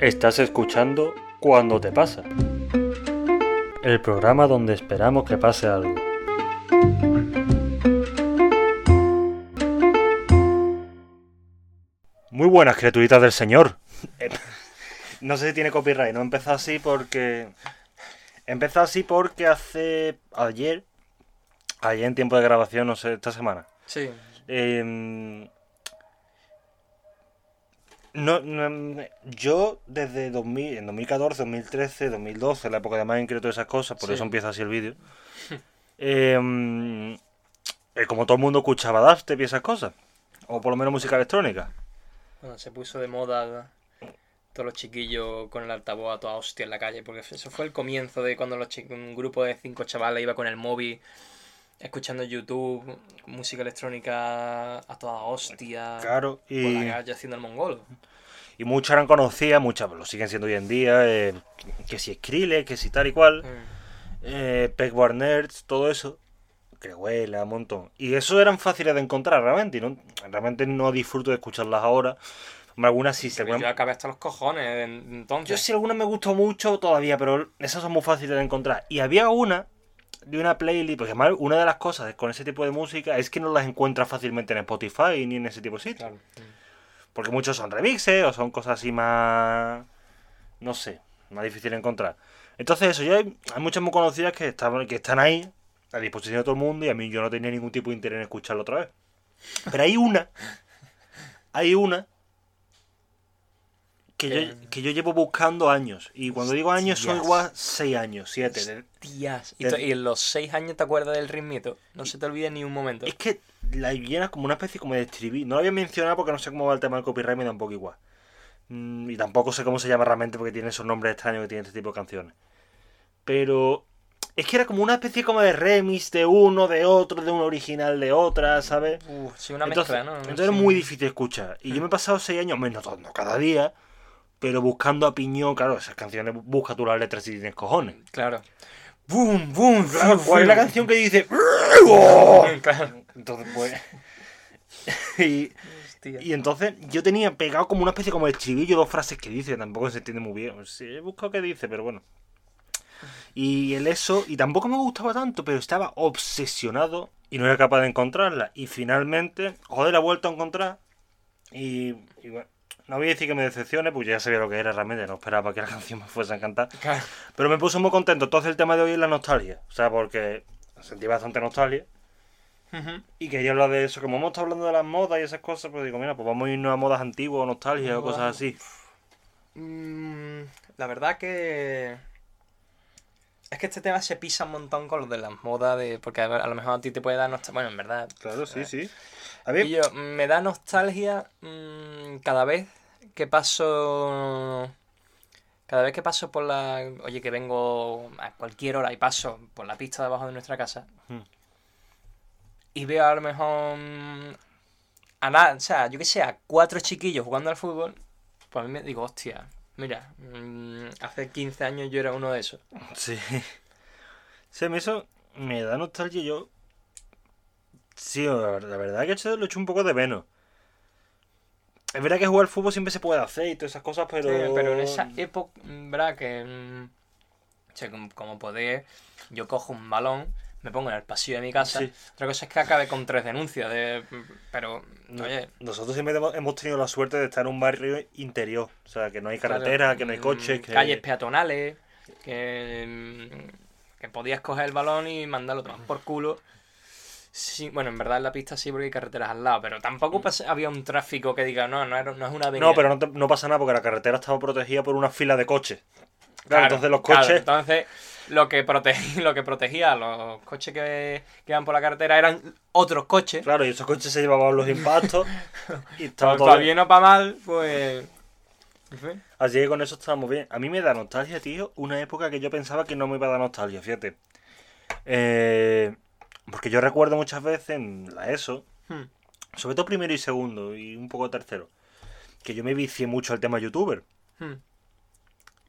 Estás escuchando Cuando te pasa. El programa donde esperamos que pase algo. Muy buenas criaturitas del Señor. No sé si tiene copyright, no he empezado así porque... He empezado así porque hace... Ayer... Ayer en tiempo de grabación, no sé, esta semana. Sí. Em, no, no, yo desde 2000, en 2014, 2013, 2012, la época de Minecraft y todas esas cosas, por Sí. eso empieza así el vídeo. em, eh, como todo el mundo escuchaba dubstep y esas cosas, o por lo menos música electrónica. Bueno, se puso de moda todos los chiquillos con el altavoz a toda hostia en la calle, porque eso fue el comienzo de cuando los un grupo de cinco chavales iba con el móvil escuchando YouTube, música electrónica a toda hostia, Claro, por y, la calle haciendo el mongolo. y muchas eran conocidas, muchas lo siguen siendo hoy en día, eh, que si Skrillex, que si tal y cual. Mm. eh, Pegboard Nerds, todo eso, que huela un montón. Y eso eran fáciles de encontrar realmente, y no, realmente no disfruto de escucharlas ahora. Hombre, Algunas sí, alguna- Yo acabé hasta los cojones en- entonces. yo sí algunas me gustó mucho todavía, pero esas son muy fáciles de encontrar. Y había una de una playlist, porque además una de las cosas con ese tipo de música es que no las encuentras fácilmente en Spotify ni en ese tipo de sitios. Claro. Porque muchos son remixes o son cosas así más. No sé, más difícil de encontrar. Entonces, eso, ya hay, hay muchas muy conocidas que están, que están ahí, a disposición de todo el mundo, y a mí yo no tenía ningún tipo de interés en escucharlo otra vez. Pero hay una. Hay una. Que yo, Que- yo llevo buscando años. Y cuando digo años son Hostias. igual 6 años, 7. Tías. Y, de- to- y en los seis años te acuerdas del ritmito. No se te olvide ni un momento. Es que la llenas como una especie como de estribillo. No lo había mencionado porque no sé cómo va el tema del copyright, me da un poco igual. Mm, y tampoco sé cómo se llama realmente porque tiene esos nombres extraños que tiene este tipo de canciones. Pero es que era como una especie como de remix de uno, de otro, de un original de otra, ¿sabes? Uh, sí, una entonces, mezcla, ¿no? entonces es Sí. muy difícil escuchar. Y yo me he pasado seis años, menos no cada día, pero buscando a piñón, claro, esas canciones busca tú las letras si tienes cojones. Claro. ¡Boom, boom! Claro, fu- ¿cuál es la fu- canción que dice? Claro. Entonces, pues. y, y entonces yo tenía pegado como una especie como de estribillo, dos frases que dice, tampoco se entiende muy bien. Sí, he buscado qué dice, pero bueno. Y el eso, y tampoco me gustaba tanto, pero estaba obsesionado y no era capaz de encontrarla. Y finalmente, joder, la he vuelto a encontrar. Y, y bueno, no voy a decir que me decepcione, pues ya sabía lo que era realmente, no esperaba que la canción me fuese a encantar. Claro. Pero me puso muy contento. Entonces el tema de hoy es la nostalgia. O sea, porque sentí bastante nostalgia. Ujú. Y quería hablar de eso. Como hemos estado hablando de las modas y esas cosas, pues digo, mira, pues vamos a irnos a modas antiguas, nostalgia o cosas así. Mm, la verdad que. Es que este tema se pisa un montón con lo de las modas, de, porque a lo mejor a ti te puede dar nostalgia. Bueno, en verdad. Claro, sí, Eh, sí. A ver, Y yo, me da nostalgia mm, cada vez que paso. Cada vez que paso por la. Oye, que vengo a cualquier hora y paso por la pista debajo de nuestra casa. Hmm. Y veo a lo mejor. mm, A nada, o sea, yo que sé, a cuatro chiquillos jugando al fútbol. Pues a mí me digo, hostia, mira, mm, hace 15 años yo era uno de esos. sí. A mí eso me da nostalgia. Yo. Sí, la verdad, verdad que lo he hecho un poco de menos. Es verdad que jugar al fútbol siempre se puede hacer y todas esas cosas, pero. Sí, pero en esa época, mm, ¿verdad? Que. mm, sea, como, como yo cojo un balón, me pongo en el pasillo de mi casa. Sí. Otra cosa es que acabe con tres denuncias. De, pero, No, oye, Nosotros siempre hemos- tenido la suerte de estar en un barrio interior. O sea, que no hay carretera, claro, que no hay mm, coches. Que... Calles peatonales, que, que podías coger el balón y mandarlo tomar por culo. Sí, bueno, en verdad en la pista sí porque hay carreteras al lado, pero tampoco pas- había un tráfico que diga, no, no, era- no es una avenida. No, pero no, te- no pasa nada porque la carretera estaba protegida por una fila de coches. Claro, Claro, entonces los claro, coches. entonces, lo que, protegía, lo que protegía a los coches que, que iban por la carretera eran otros coches. Claro, y esos coches se llevaban los impactos. y estaba Para todo bien o para mal, pues. Así que con eso estábamos bien. A mí me da nostalgia, tío, una época que yo pensaba que no me iba a dar nostalgia, fíjate. Eh, porque yo recuerdo muchas veces en la ESO, Hmm. sobre todo primero y segundo, y un poco tercero, que yo me vicié mucho al tema youtuber. Hmm.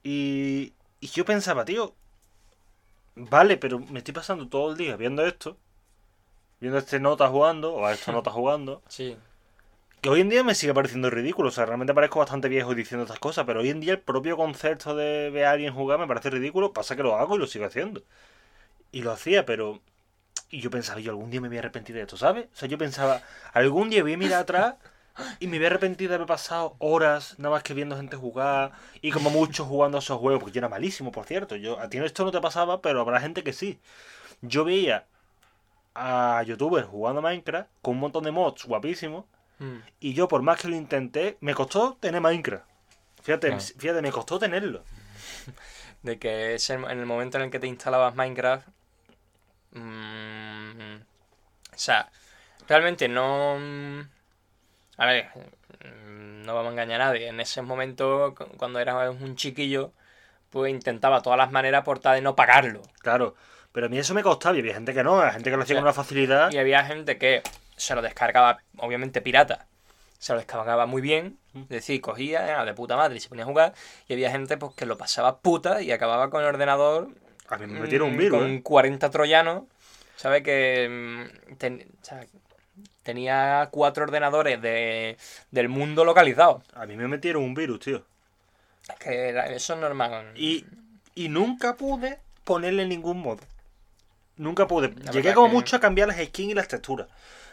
Y, y yo pensaba, tío, vale, pero me estoy pasando todo el día viendo esto, viendo este nota jugando, o a esta nota jugando, Sí. que hoy en día me sigue pareciendo ridículo. O sea, realmente parezco bastante viejo diciendo estas cosas, pero hoy en día el propio concepto de ver a alguien jugar me parece ridículo. Pasa que lo hago y lo sigo haciendo. Y lo hacía, pero. Y yo pensaba, yo algún día me voy a arrepentir de esto, ¿sabes? O sea, yo pensaba, algún día voy a mirar atrás y me voy a arrepentir de haber pasado horas nada más que viendo gente jugar y como mucho jugando a esos juegos, porque yo era malísimo, por cierto. Yo, a ti esto no te pasaba, pero habrá gente que sí. Yo veía a youtubers jugando a Minecraft con un montón de mods guapísimos Mm. y yo, por más que lo intenté, me costó tener Minecraft. Fíjate, Claro. fíjate, me costó tenerlo. De que es en el momento en el que te instalabas Minecraft. Mm, o sea, realmente no. mm, A ver, mm, no vamos a engañar a nadie. En ese momento, cu- cuando eras un chiquillo, pues intentaba todas las maneras por tal de no pagarlo. Claro. Pero a mí eso me costaba y había gente que no, había gente que lo hacía con una facilidad. Y había gente que se lo descargaba, obviamente pirata. Se lo descargaba muy bien, es decir, cogía, era de puta madre y se ponía a jugar. Y había gente pues, que lo pasaba puta y acababa con el ordenador A mí me metieron un Mm, virus. Con ¿eh? 40 troyanos. ¿Sabe que mm, ten- o sea, tenía cuatro ordenadores de, del mundo localizados? A mí me metieron un virus, tío. Es que eso es normal. Y, y nunca pude ponerle ningún modo. Nunca pude. La Llegué como que- mucho a cambiar las skins y las texturas.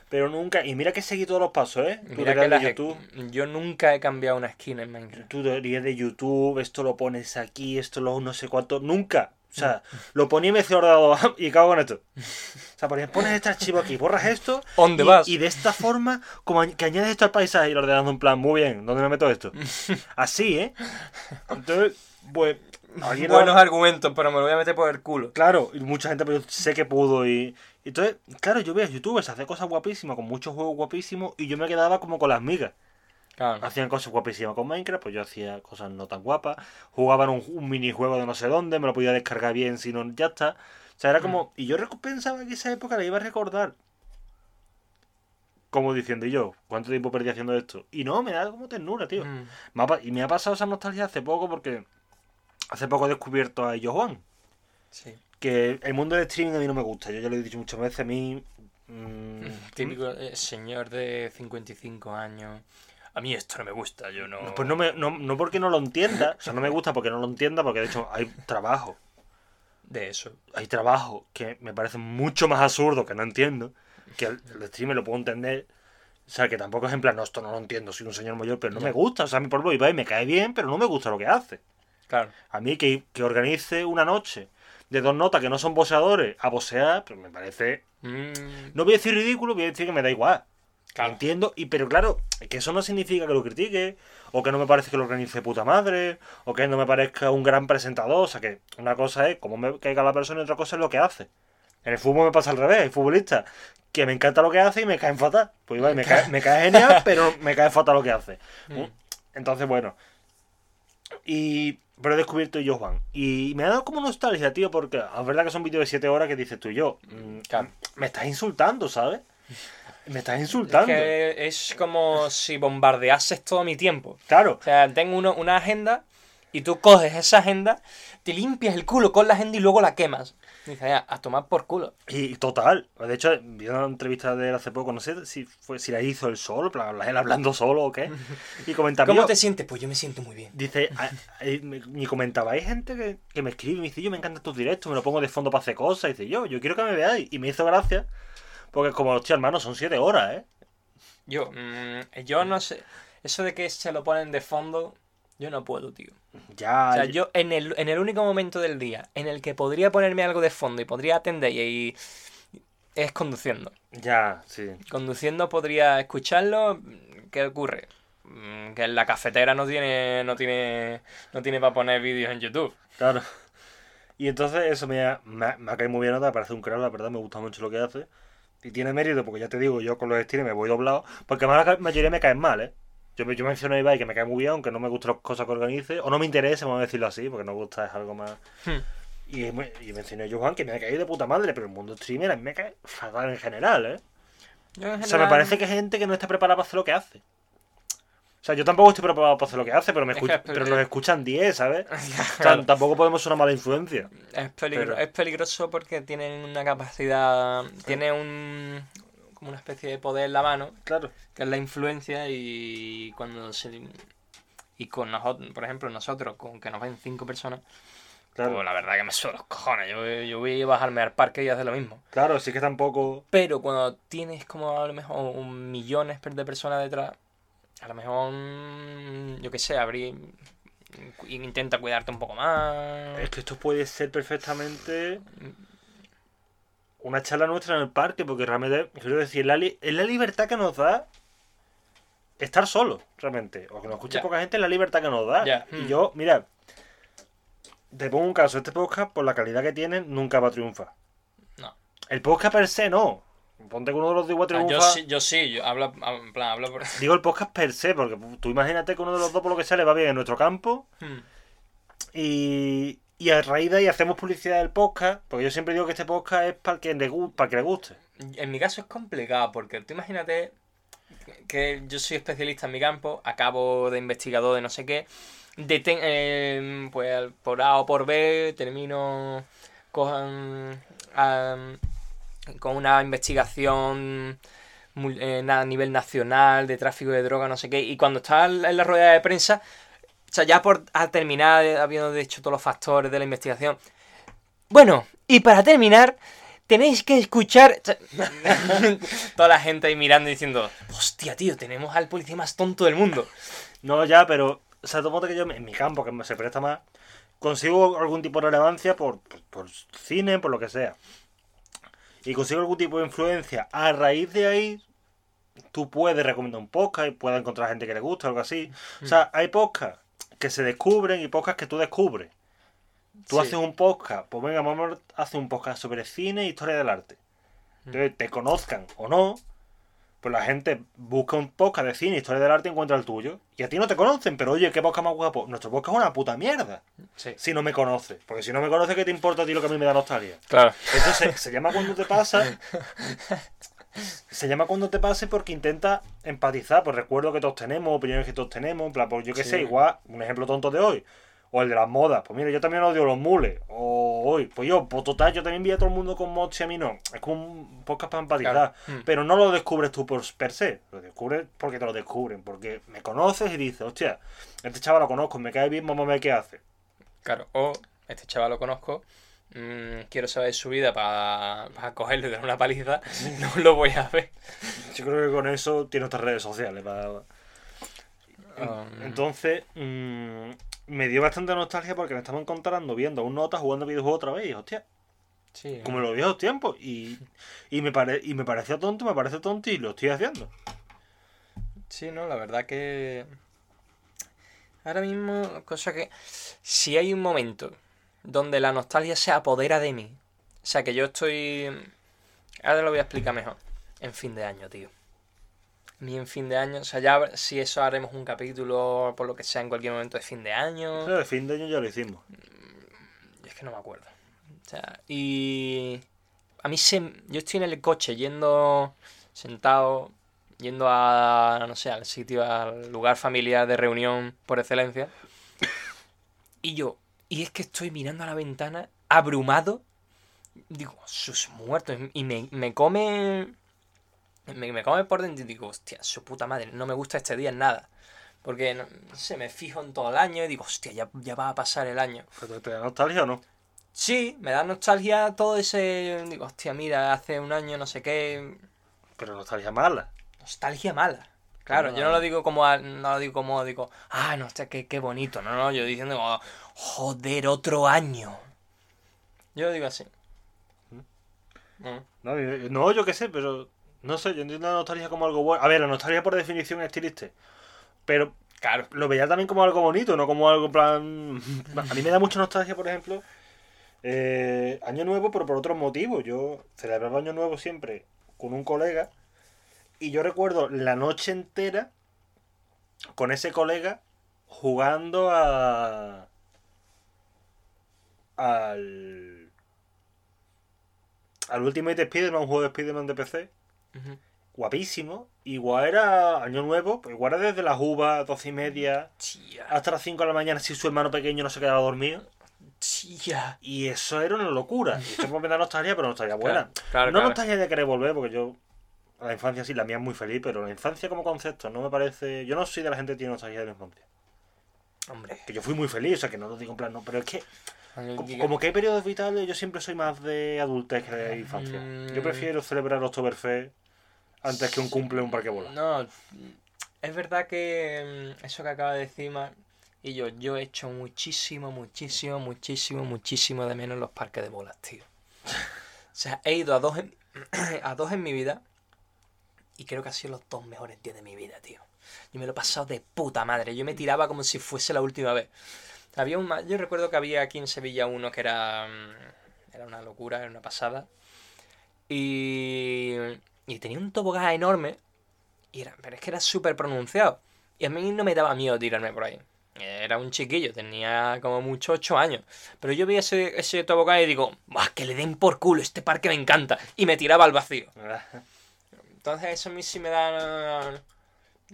Pero nunca. Y mira que seguí todos los pasos, ¿eh? Mira que de YouTube. yo nunca he cambiado una skin en Minecraft. Tutorial de YouTube, esto lo pones aquí, esto lo no sé cuánto. Nunca. O sea, lo ponía y me decía ordenador y cago con esto. O sea, ponías, pones este archivo aquí, borras esto. ¿Dónde y, vas? y de esta forma, como que añades esto al paisaje y lo ordenando en plan, muy bien, ¿dónde me meto esto? Así, ¿eh? Entonces, pues. Buenos argumentos, pero me lo voy a meter por el culo. Claro, y mucha gente pero yo sé que pudo y... y Entonces, claro, yo veía youtubers hacer cosas guapísimas, con muchos juegos guapísimos, y yo me quedaba como con las migas. Claro. Hacían cosas guapísimas con Minecraft, pues yo hacía cosas no tan guapas. Jugaban un, un minijuego de no sé dónde, me lo podía descargar bien, si no, ya está. O sea, era como... Y yo pensaba que esa época la iba a recordar. Como diciendo, y yo, ¿cuánto tiempo perdí haciendo esto? Y no, me da como ternura, tío. Mm. Me ha pa- y me ha pasado esa nostalgia hace poco porque... Hace poco he descubierto a Juan Sí. que el mundo del streaming a mí no me gusta. Yo ya lo he dicho muchas veces, a mí... mm, Típico eh, señor de 55 años. A mí esto no me gusta, yo no. Pues no, me, no, no porque no lo entienda, o sea, no me gusta porque no lo entienda, porque de hecho hay trabajo, De eso. hay trabajo que me parece mucho más absurdo que no entiendo, que el, el streamer lo puedo entender, o sea, que tampoco es en plan, no, esto no lo entiendo, soy un señor mayor, pero no Ya. me gusta, o sea, a mí por lo Ibai me cae bien, pero no me gusta lo que hace. Claro. A mí que, que organice una noche de dos notas que no son boxeadores a boxear, pues me parece Mm, No voy a decir ridículo, voy a decir que me da igual. Claro. Entiendo, y pero claro, que eso no significa que lo critique, o que no me parece que lo organice puta madre, o que no me parezca un gran presentador. O sea, que una cosa es cómo me caiga la persona y otra cosa es lo que hace. En el fútbol me pasa al revés, hay futbolistas que me encanta lo que hace y me caen fatal. Pues igual, me cae, me cae genial, pero me cae fatal lo que hace. Mm. Entonces, bueno. Y. Pero he descubierto yo Juan. Y me ha dado como nostalgia, tío, porque es verdad que son vídeos de 7 horas que dices tú y yo. mm. Me estás insultando, ¿sabes? Me estás Es insultando. que es como si bombardeases todo mi tiempo. Claro. O sea, tengo uno- una agenda y tú coges esa agenda, te limpias el culo con la agenda y luego la quemas. Y dices, ya, a tomar por culo. Y total. De hecho, vi una entrevista de él hace poco, no sé si fue si la hizo él solo, él hablando solo o qué. Y comentaba. ¿Cómo te sientes? Pues yo me siento muy bien. Dice, a- a- me me comentaba, hay gente que, que me escribe y me dice, yo me encantan tus directos, me lo pongo de fondo para hacer cosas. Y dice, yo, yo quiero que me veáis. Y me hizo gracia, porque como, hostia, hermano, son siete horas, ¿eh? Yo, mm, yo no sé. Eso de que se lo ponen de fondo, yo no puedo, tío. Ya. O sea, yo en el, en el único momento del día en el que podría ponerme algo de fondo y podría atender y, y- es conduciendo. Ya, sí. Conduciendo podría escucharlo. ¿Qué ocurre? Mm, Que en la cafetera no tiene, no tiene, no tiene para poner vídeos en YouTube. Claro. Y entonces eso me ha, me ha, me ha caído muy bien, nota, me parece un crack, la verdad, me gusta mucho lo que hace. Y tiene mérito, porque ya te digo, yo con los estilos me voy doblado, porque además la mayoría me caen mal, ¿eh? Yo, yo menciono a Ibai que me cae muy bien, aunque no me gustan las cosas que organice, o no me interesa, vamos a decirlo así, porque no gusta es algo más... Hmm. Y, y mencioné a Johan que me ha caído de puta madre, pero el mundo streamer a mí me cae fatal en general, ¿eh? En O sea, me parece que hay gente que no está preparada para hacer lo que hace. O sea, yo tampoco estoy preparado para hacer lo que hace, pero, me Es que escuch- es- pero nos escuchan 10, ¿sabes? Claro. tampoco podemos ser una mala influencia. Es, peligro- Pero- es peligroso porque tienen una capacidad. Tiene un. como una especie de poder en la mano, Claro. que es la influencia y cuando se... Y con nosotros, por ejemplo, nosotros, con que nos ven cinco personas, Claro. pues la verdad que me suelo los cojones. Yo, yo voy a bajarme al parque y hacer lo mismo. Claro, sí que tampoco. Pero cuando tienes como a lo mejor un millones de personas detrás, a lo mejor, mm, yo qué sé, abrir... Intenta cuidarte un poco más. Es que esto puede ser perfectamente una charla nuestra en el parque, porque realmente, quiero decir, la li- es la libertad que nos da estar solo, realmente. O que nos escuche poca gente, es la libertad que nos da. Y Mm. yo, mira, te pongo un caso, este podcast, por la calidad que tiene, nunca va a triunfar. No. El podcast per se, no. Ponte que uno de los dos igual Ah, yo triunfa. sí, yo sí, yo en plan, hablo por... Digo el podcast per se, porque tú imagínate que uno de los dos, por lo que sea, le va bien en nuestro campo. Hmm. Y, y a raíz de ahí hacemos publicidad del podcast, porque yo siempre digo que este podcast es para el que le, para el que le guste. En mi caso es complicado porque tú imagínate que yo soy especialista en mi campo, acabo de investigador de no sé qué, deten- eh, pues por A o por B termino con, am, con una investigación eh, a nivel nacional de tráfico de droga, no sé qué, y cuando estás en la rueda de prensa, ya por a terminar, eh, habiendo dicho todos los factores de la investigación, bueno, y para terminar, tenéis que escuchar. Toda la gente ahí mirando y diciendo: Hostia, tío, tenemos al policía más tonto del mundo. No, ya, pero, o sea, tómate que yo en mi campo, que se presta más, consigo algún tipo de relevancia por, por cine, por lo que sea. Y consigo algún tipo de influencia. A raíz de ahí, tú puedes recomendar un podcast y puedes encontrar gente que le gusta, algo así. O sea, hay podcasts que se descubren y podcasts que tú descubres. Tú Sí. haces un podcast, pues venga, vamos a hacer un podcast sobre cine e historia del arte. Entonces, te conozcan o no, pues la gente busca un podcast de cine, historia del arte y encuentra el tuyo. Y a ti no te conocen, pero oye, ¿qué podcast más guapo? Nuestro podcast es una puta mierda. Sí. Si no me conoces. Porque si no me conoces, ¿qué te importa a ti lo que a mí me da nostalgia? Claro. Entonces, se llama cuando te pasa. Se llama cuando te pase porque intenta empatizar. Pues recuerdo que todos tenemos, opiniones que todos tenemos. En plan, pues yo qué Sí. sé, igual, un ejemplo tonto de hoy. O el de las modas. Pues mira, yo también odio los mules. O hoy, pues yo, pues total, yo también vi a todo el mundo con mods y a mí no. Es como un podcast para empatizar. Claro. Mm. Pero no lo descubres tú por per se. Lo descubres porque te lo descubren. Porque me conoces y dices, hostia, este chaval lo conozco, me cae bien, vamos a ver qué hace. Claro. O este chaval lo conozco. mm, quiero saber su vida para cogerle y darle una paliza. No lo voy a ver. Yo creo que con eso tiene otras redes sociales. Para... Um, Entonces, mm, me dio bastante nostalgia porque me estaba encontrando viendo un nota jugando videojuegos otra vez y hostia, sí. como en los viejos tiempos. Y, y, me pare, y me pareció tonto, me parece tonto y lo estoy haciendo. Sí, no, la verdad que. Ahora mismo, cosa que. Si hay un momento donde la nostalgia se apodera de mí. O sea, que yo estoy. Ahora lo voy a explicar mejor. En fin de año, tío. Mi en fin de año. O sea, ya si eso haremos un capítulo, por lo que sea, en cualquier momento de fin de año. Pero de fin de año ya lo hicimos. Es que no me acuerdo. O sea, y. A mí se. Yo estoy en el coche yendo. Sentado. Yendo a. No sé, al sitio, al lugar familiar de reunión por excelencia. Y yo. Y es que estoy mirando a la ventana, abrumado. Digo, sus muertos. Y me, me come. Me, me come por dentro y digo, hostia, su puta madre, no me gusta este día en nada. Porque, no, no sé, me fijo en todo el año y digo, hostia, ya, ya va a pasar el año. ¿Pero ¿Te da nostalgia o no? Sí, me da nostalgia todo ese. Digo, hostia, mira, hace un año no sé qué. Pero nostalgia mala. Nostalgia mala. Claro, yo no lo digo como. a- No lo digo como digo, ah, no, hostia, qué, qué bonito. No, no, yo diciendo como, joder, otro año. Yo lo digo así. Mm. No, yo- no, yo qué sé, pero no sé, yo entiendo la nostalgia como algo bueno. A ver, la nostalgia por definición es triste. Pero Claro. lo veía también como algo bonito, no como algo plan. A mí me da mucha nostalgia, por ejemplo, eh, Año Nuevo, pero por otros motivos. Yo celebraba Año Nuevo siempre con un colega y yo recuerdo la noche entera con ese colega jugando a. al. al Ultimate Spider-Man, un juego de Spider-Man de PC Guapísimo. Igual era año nuevo, pues igual era desde las uvas, doce y media, hasta las 5 de la mañana si su hermano pequeño no se quedaba dormido. Y eso era una locura. Y esto me da nostalgia, pero nostalgia buena. Claro, no claro. nostalgia de querer volver, porque yo La infancia sí, la mía es muy feliz, pero la infancia como concepto no me parece. Yo no soy de la gente que tiene nostalgia de la infancia. Hombre. Que yo fui muy feliz, o sea que no lo digo en plan, no, pero es que como, que hay periodos vitales, yo siempre soy más de adultez que de infancia. Yo Mm. prefiero celebrar Oktoberfest antes que un cumple un parque bola. No, es verdad que mm, eso que acaba de decir Mar- y yo, yo he hecho muchísimo, muchísimo, muchísimo, muchísimo de menos los parques de bolas, tío. O sea, he ido a dos en, a dos en mi vida y creo que han sido los dos mejores días de mi vida, tío. Yo me lo he pasado de puta madre. Yo me tiraba como si fuese la última vez. Había un, yo recuerdo que había aquí en Sevilla uno que era, mm, era una locura, era una pasada. Y, y tenía un tobogán enorme. Y era, pero es que era súper pronunciado. Y a mí no me daba miedo tirarme por ahí. Era un chiquillo, tenía como mucho 8 años. Pero yo veía ese, ese tobogán y digo, ¡Buah, que le den por culo! Este parque me encanta. Y me tiraba al vacío. Entonces eso a mí sí me da...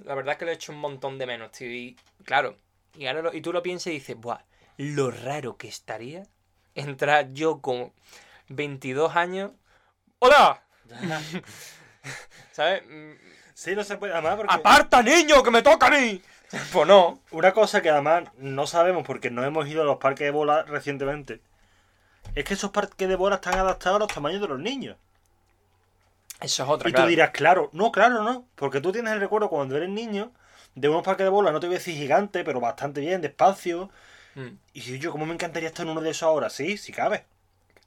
La verdad es que lo he hecho un montón de menos, tío. Y claro, y, ahora y tú lo piensas y dices, ¡buah! Lo raro que estaría entrar yo con 22 años. ¡Hola! ¿Sabes? Sí, no se puede. Además, porque ¡Aparta, niño, que me toca a mí! Pues no. una cosa que además no sabemos porque no hemos ido a los parques de bola recientemente es que esos parques de bola están adaptados a los tamaños de los niños. Eso es otra, Y tú dirás, claro, no, claro, no. Porque tú tienes el recuerdo cuando eres niño de unos parques de bola, no te voy a decir gigante, pero bastante bien, despacio. Mm, Y si yo, ¿cómo me encantaría estar en uno de esos ahora? Sí, si cabe.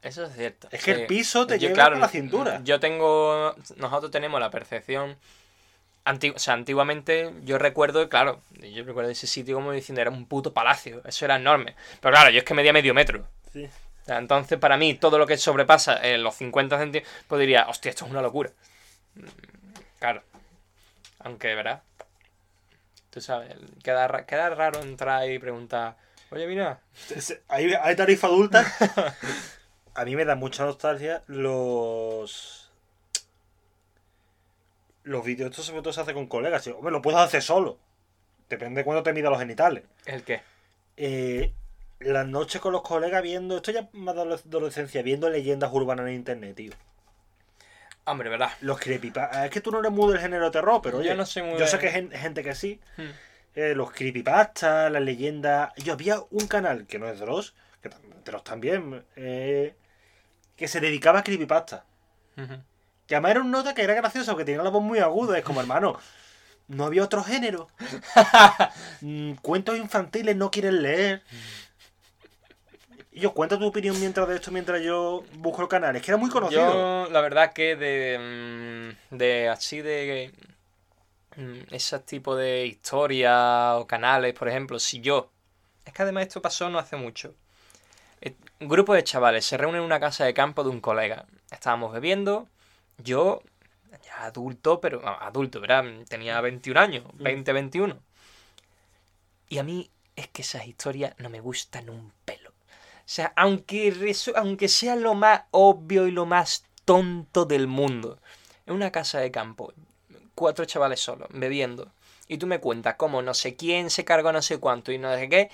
Eso es cierto. Es que Sí. el piso te Yo, claro, a la cintura. Yo tengo. Nosotros tenemos la percepción. anti- o sea, antiguamente yo recuerdo, claro, yo recuerdo ese sitio como diciendo era un puto palacio. Eso era enorme. Pero claro, yo es que medía medio metro. Sí. O sea, entonces, para mí, todo lo que sobrepasa eh, los 50 centímetros, pues diría, hostia, esto es una locura. Claro. Aunque, ¿verdad? Tú sabes, queda, ra- queda raro entrar y preguntar, oye, mira, Hay, hay tarifa adulta. A mí me da mucha nostalgia los. Los vídeos, esto sobre todo se hace con colegas. tío. Hombre, lo puedes hacer solo. Depende de cuándo te mida los genitales. ¿el qué? Eh, las noches con los colegas viendo. Esto ya más de adolescencia, viendo leyendas urbanas en internet, tío. Hombre, ¿verdad? Los creepypastas. Es que tú no eres muy del género de terror, pero Yo oye, no soy muy yo sé que hay gen- gente que sí. Hmm. Eh, los creepypastas, las leyendas. Yo había un canal que no es Dross, que tam- Dross también, eh, que se dedicaba a creepypasta. Ujú. Que además era un nota que era gracioso, que tenía la voz muy aguda. Es como, hermano, no había otro género. Mm, Cuentos infantiles no quieren leer. Y yo, cuenta tu opinión mientras de esto, mientras yo busco el canal. Es que era muy conocido. Yo, la verdad que de, mm, de así de mm, ese tipo de historias o canales, por ejemplo, si yo, es que además esto pasó no hace mucho. Un grupo de chavales se reúnen en una casa de campo de un colega. Estábamos bebiendo, yo, ya adulto, pero no, adulto, ¿verdad? Tenía 21 años, 20, 21. Y a mí es que esas historias no me gustan un pelo. O sea, aunque, aunque sea lo más obvio y lo más tonto del mundo, en una casa de campo, cuatro chavales solos, bebiendo, y tú me cuentas cómo no sé quién se cargó no sé cuánto y no sé qué,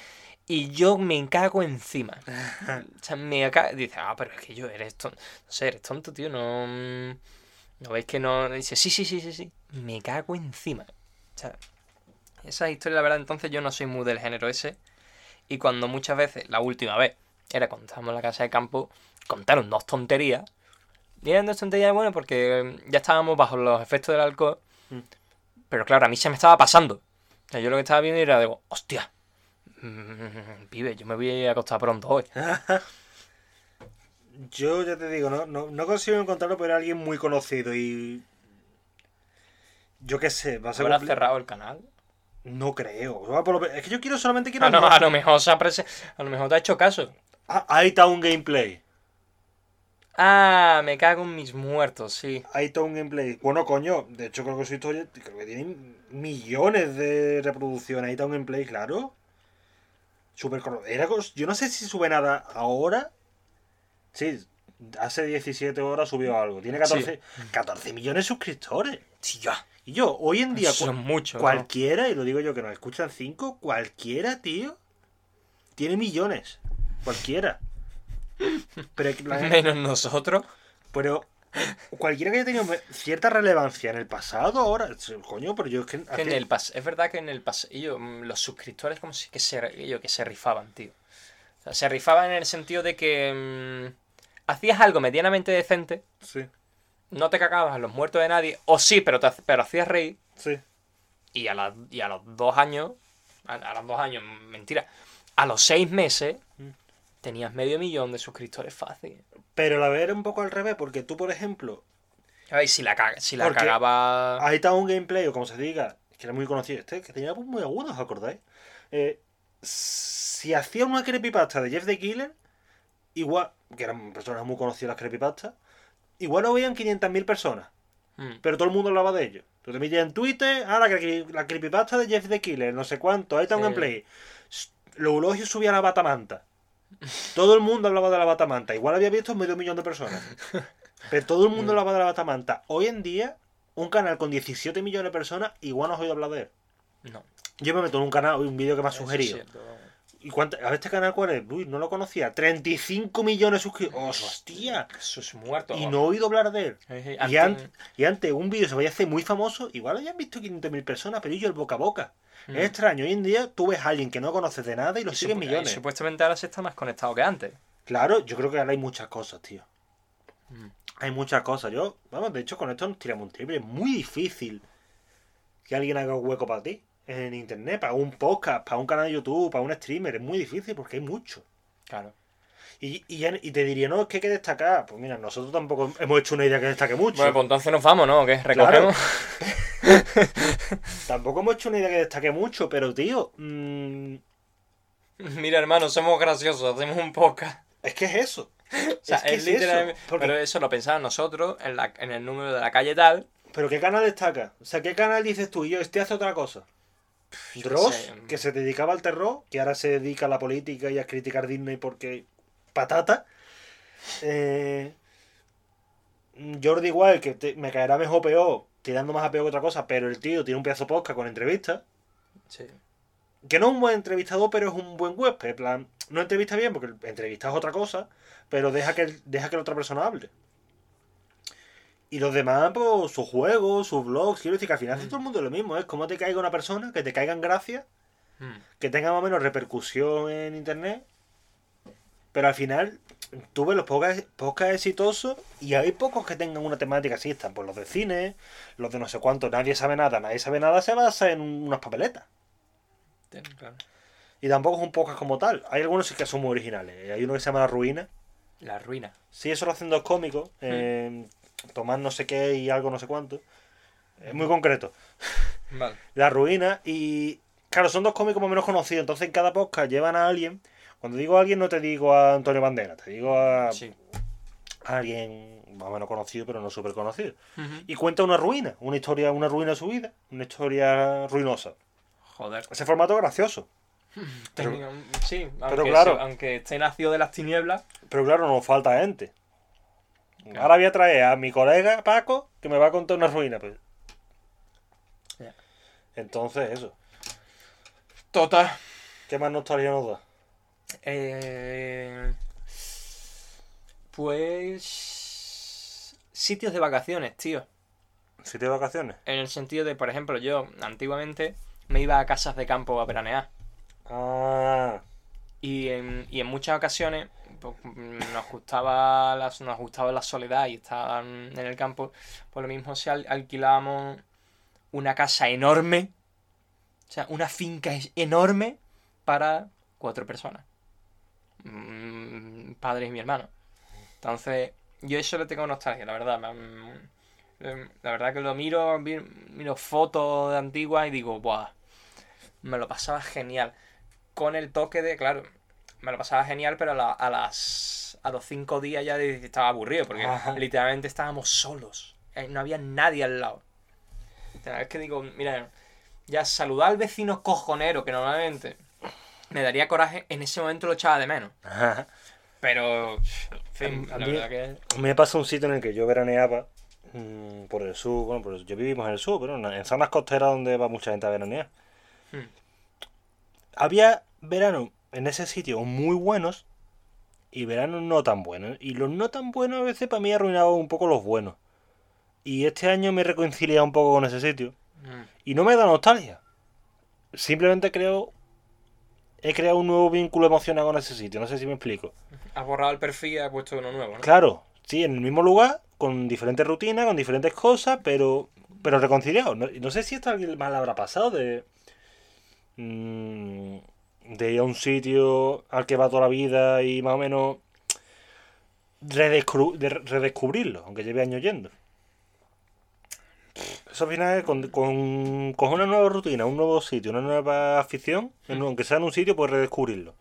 y yo me cago encima. o sea, me acá dice, ah, pero es que yo eres tonto. No sé, eres tonto, tío, no. mm, ¿No veis que no? Dice, sí, sí, sí, sí, sí. Me cago encima. O sea, esa historia, la verdad, entonces yo no soy muy del género ese. Y cuando muchas veces, la última vez, era cuando estábamos en la casa de campo, contaron dos tonterías. Y eran dos tonterías, bueno, porque eh, ya estábamos bajo los efectos del alcohol. Mm. Pero claro, a mí se me estaba pasando. O sea, yo lo que estaba viendo era, digo, hostia, mm, pibe, yo me voy a acostar pronto hoy. Yo ya te digo, no, no, no consigo encontrarlo, pero era alguien muy conocido y. Yo qué sé, va a ser. ¿Habrá cerrado el canal? No creo. Es que yo quiero solamente quiero. Ah, no, a lo mejor se ha prese- a lo mejor te ha hecho caso. Ah, ahí está un gameplay. Ah, me cago en mis muertos, sí. Ahí está un gameplay. Bueno, coño, de hecho creo que su historia creo que tiene millones de reproducciones. Ahí está un gameplay, claro. Super cono- era cos- Yo no sé si sube nada ahora. Sí, hace 17 horas subió algo. Tiene 14, 14 millones de suscriptores. Sí, ya. Y yo, hoy en día, Son cu- muchos. ¿no? cualquiera, y lo digo yo que nos escuchan 5, cualquiera, tío, tiene millones. Cualquiera. Pero, Menos nosotros. pero cualquiera que haya tenido cierta relevancia en el pasado, ahora, coño, pero yo es que... Que en el pas es verdad que en el pasillo los suscriptores como si que se, yo, que se rifaban, tío. O sea, se rifaban en el sentido de que mm, hacías algo medianamente decente, Sí, no te cagabas a los muertos de nadie, o sí, pero, te, pero hacías reír, sí. y a, la- y a los dos años, a, a los dos años, mentira, a los seis meses, Mm. tenías medio millón de suscriptores fácil. Pero la vez era un poco al revés, porque tú, por ejemplo, Ay, si la, caga- si la cagaba... ahí está un gameplay, o como se diga, que era muy conocido este, que tenía muy aguda, ¿os acordáis? Eh, si hacía una creepypasta de Jeff the Killer, igual, que eran personas muy conocidas las creepypastas, igual lo veían 500.000 personas, Mm. pero todo el mundo hablaba de ellos. Tú te metías en Twitter, ah, la, la creepypasta de Jeff the Killer, no sé cuánto, ahí está un Sí. gameplay. Los elogios subían a la batamanta. Todo el mundo hablaba de la batamanta. Igual había visto medio millón de personas. Pero todo el mundo hablaba de la batamanta. Hoy en día, un canal con 17 millones de personas, igual no has oído hablar de él. No. Yo me meto en un canal, un vídeo que me ha es sugerido. cierto. ¿Y cuánto? A ver, este canal cuál es? Uy, no lo conocía. 35 millones de suscriptores. ¡Hostia! Eso es muerto. Y no he oído hablar de él. Y antes- antes, y antes un vídeo se vaya a hacer muy famoso, igual lo hayan visto 500.000 personas, pero yo el boca a boca. Mm. Es extraño. Hoy en día tú ves a alguien que no conoces de nada y lo siguen y millones. supuestamente ahora se está más conectado que antes. Claro, yo creo que ahora hay muchas cosas, tío. Mm. Hay muchas cosas. Yo, vamos, de hecho, con esto nos tiramos un triple. Es muy difícil que alguien haga un hueco para ti en internet, para un podcast, para un canal de YouTube, para un streamer. Es muy difícil porque hay mucho. Claro. Y, y, te diría, no, es que hay que destacar. Pues mira, nosotros tampoco hemos hecho una idea que destaque mucho. Bueno, pues entonces nos vamos, ¿no? ¿Qué? Claro. ¿Recogemos? Tampoco hemos hecho una idea que destaque mucho, pero tío, mm, Mira, hermano, somos graciosos, hacemos un podcast. es que es eso. O sea, es que es, es eso, literalmente. porque- Pero eso lo pensamos nosotros en, la, en el número de la calle tal. Pero ¿qué canal destaca? O sea, ¿qué canal dices tú? Y yo, este hace otra cosa. Dross, sé. que se dedicaba al terror, que ahora se dedica a la política y a criticar Disney porque patata. Eh, Jordi igual, que te- me caerá mejor peor, tirando más a peor que otra cosa, pero el tío tiene un pedazo podcast con entrevistas. Sí. Que no es un buen entrevistador, pero es un buen huésped. En plan, no entrevista bien porque entrevista es otra cosa, pero deja que, deja que la otra persona hable. Y los demás, pues, sus juegos, sus blogs, quiero decir que al final hace todo el mundo lo mismo, es como te caiga una persona, que te caigan gracias, Mm. que tenga más o menos repercusión en internet, pero al final tú ves los podcasts exitosos y hay pocos que tengan una temática así, están pues los de cine, los de no sé cuánto, nadie sabe nada, nadie sabe nada, se basa en unas papeletas. Ten- claro. Y tampoco es un podcast como tal. Hay algunos que son muy originales. Hay uno que se llama La Ruina. La ruina. Sí, eso lo hacen dos cómicos. eh, Tomás no sé qué y algo no sé cuánto. Es muy concreto. Vale. La Ruina. Y claro, son dos cómicos más o menos conocidos. Entonces en cada podcast llevan a alguien. Cuando digo a alguien no te digo a Antonio Bandera. Te digo a, Sí. a alguien más o menos conocido pero no súper conocido. Y cuenta una ruina. Una historia, una ruina de su vida. Una historia ruinosa. Joder. Ese formato es gracioso. Pero- sí, aunque, claro. se- aunque esté nacido de las tinieblas. Pero claro, nos falta gente. Claro. Ahora voy a traer a mi colega Paco que me va a contar una ruina. Pues. Entonces, eso. Total. ¿Qué más nostalgia nos da? Eh, pues. Sitios de vacaciones, tío. ¿Sitio de vacaciones? En el sentido de, por ejemplo, yo antiguamente me iba a casas de campo a veranear. Ah, Y en, y en muchas ocasiones pues, nos gustaba la, nos gustaba la soledad y estar en el campo. Por lo mismo si al- alquilábamos una casa enorme. O sea, una finca enorme para cuatro personas. Mm, padre y mi hermano. Entonces, yo eso le tengo nostalgia, la verdad. mm, La verdad que lo miro, miro fotos de antiguas y digo, ¡buah! Me lo pasaba genial con el toque de, claro, me lo pasaba genial, pero a, la- a las a los cinco días ya estaba aburrido, porque Ajá. literalmente estábamos solos. Eh, No había nadie al lado. Es que digo, mira, ya saludar al vecino cojonero, que normalmente me daría coraje, en ese momento lo echaba de menos. Pero, en fin, A la mí- verdad que... me pasa un sitio en el que yo veraneaba mm, por el sur. Bueno, pues yo vivimos en el sur, pero en, en zonas costeras donde va mucha gente a veranear. Hmm. Había verano en ese sitio muy buenos y veranos no tan buenos. Y los no tan buenos a veces para mí arruinaban un poco los buenos. Y este año me he reconciliado un poco con ese sitio. Mm. Y no me da nostalgia. Simplemente creo. He creado un nuevo vínculo emocional con ese sitio. No sé si me explico. Has borrado el perfil y has puesto uno nuevo, ¿no? Claro, sí, en el mismo lugar, con diferentes rutinas, con diferentes cosas, pero. Pero reconciliado. No, no sé si esto alguien le habrá pasado de. mm, de ir a un sitio al que va toda la vida y más o menos. redescru- de redescubrirlo, aunque lleve años yendo. Eso al final es con, con, con una nueva rutina, un nuevo sitio, una nueva afición, aunque sea en un sitio, pues redescubrirlo.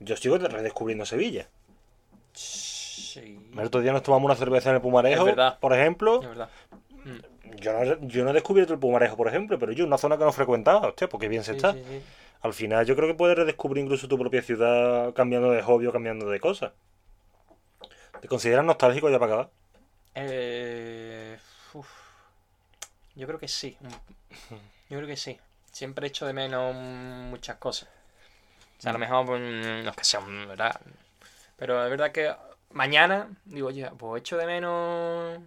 Yo sigo redescubriendo Sevilla. Sí. El otro día nos tomamos una cerveza en el Pumarejo, por ejemplo. Es verdad. Yo no, yo no he descubierto el Pumarejo, por ejemplo, pero yo una zona que no frecuentaba, hostia, porque bien se Sí, está. sí, sí. Al final yo creo que puedes redescubrir incluso tu propia ciudad cambiando de hobby o cambiando de cosas. ¿Te consideras nostálgico ya para acabar? Eh. Yo creo que sí. Yo creo que sí. Siempre he hecho de menos muchas cosas. O sea, a lo mejor pues, no es que sean, ¿verdad? Pero es verdad que mañana, digo, oye, pues echo de menos.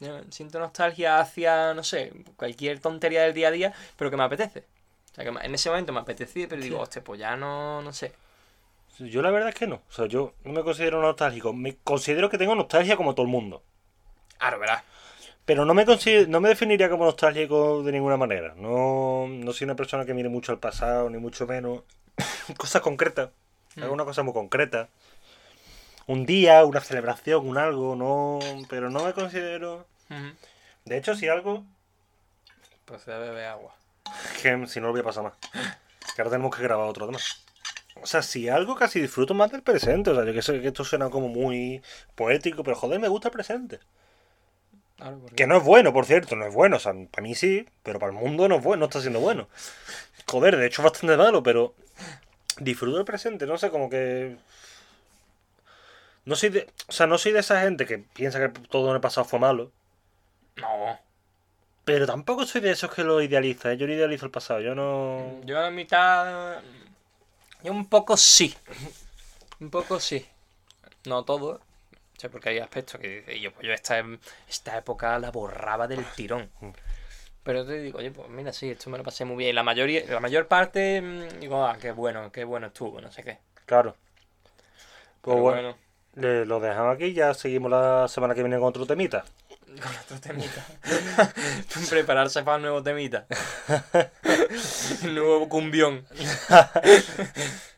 mm, Siento nostalgia hacia, no sé, cualquier tontería del día a día, pero que me apetece. O sea, que en ese momento me apetecía, pero digo, hostia, pues ya no, no sé. Yo la verdad es que no. O sea, yo no me considero nostálgico. Me considero que tengo nostalgia como todo el mundo. Claro, ¿verdad? Pero no me, no me definiría como nostálgico de ninguna manera. No, no soy una persona que mire mucho al pasado, ni mucho menos. Cosas concretas. Mm. Alguna cosa muy concreta. Un día, una celebración, un algo, no. Pero no me considero. De hecho, si algo. Procede a beber agua. Que si no lo voy a pasar más. Que ahora tenemos que grabar otro tema. O sea, si algo casi disfruto más del presente. O sea, yo que sé que esto suena como muy poético, pero joder, me gusta el presente. Claro, porque- Que no es bueno, por cierto, no es bueno. O sea, para mí sí, pero para el mundo no es bueno, no está siendo bueno. Joder, de hecho es bastante malo, pero disfruto del presente, no sé, como que. No soy de. O sea, no soy de esa gente que piensa que todo en el pasado fue malo. No. Pero tampoco soy de esos que lo idealiza, ¿eh? yo no idealizo el pasado, yo no. Yo a mitad. Yo un poco sí. Un poco sí. No todo. O sea, porque hay aspectos que dice, yo, pues yo esta, esta época la borraba del tirón. Pero te digo, oye, pues mira, sí, esto me lo pasé muy bien. La mayoría, la mayor parte, mm, digo, ah, qué bueno, qué bueno estuvo, no sé qué. Claro. Pues Pero bueno, bueno, le- lo dejamos aquí, ya seguimos la semana que viene con otro temita. Con otro temita. Prepararse para un nuevo temita. Nuevo cumbión.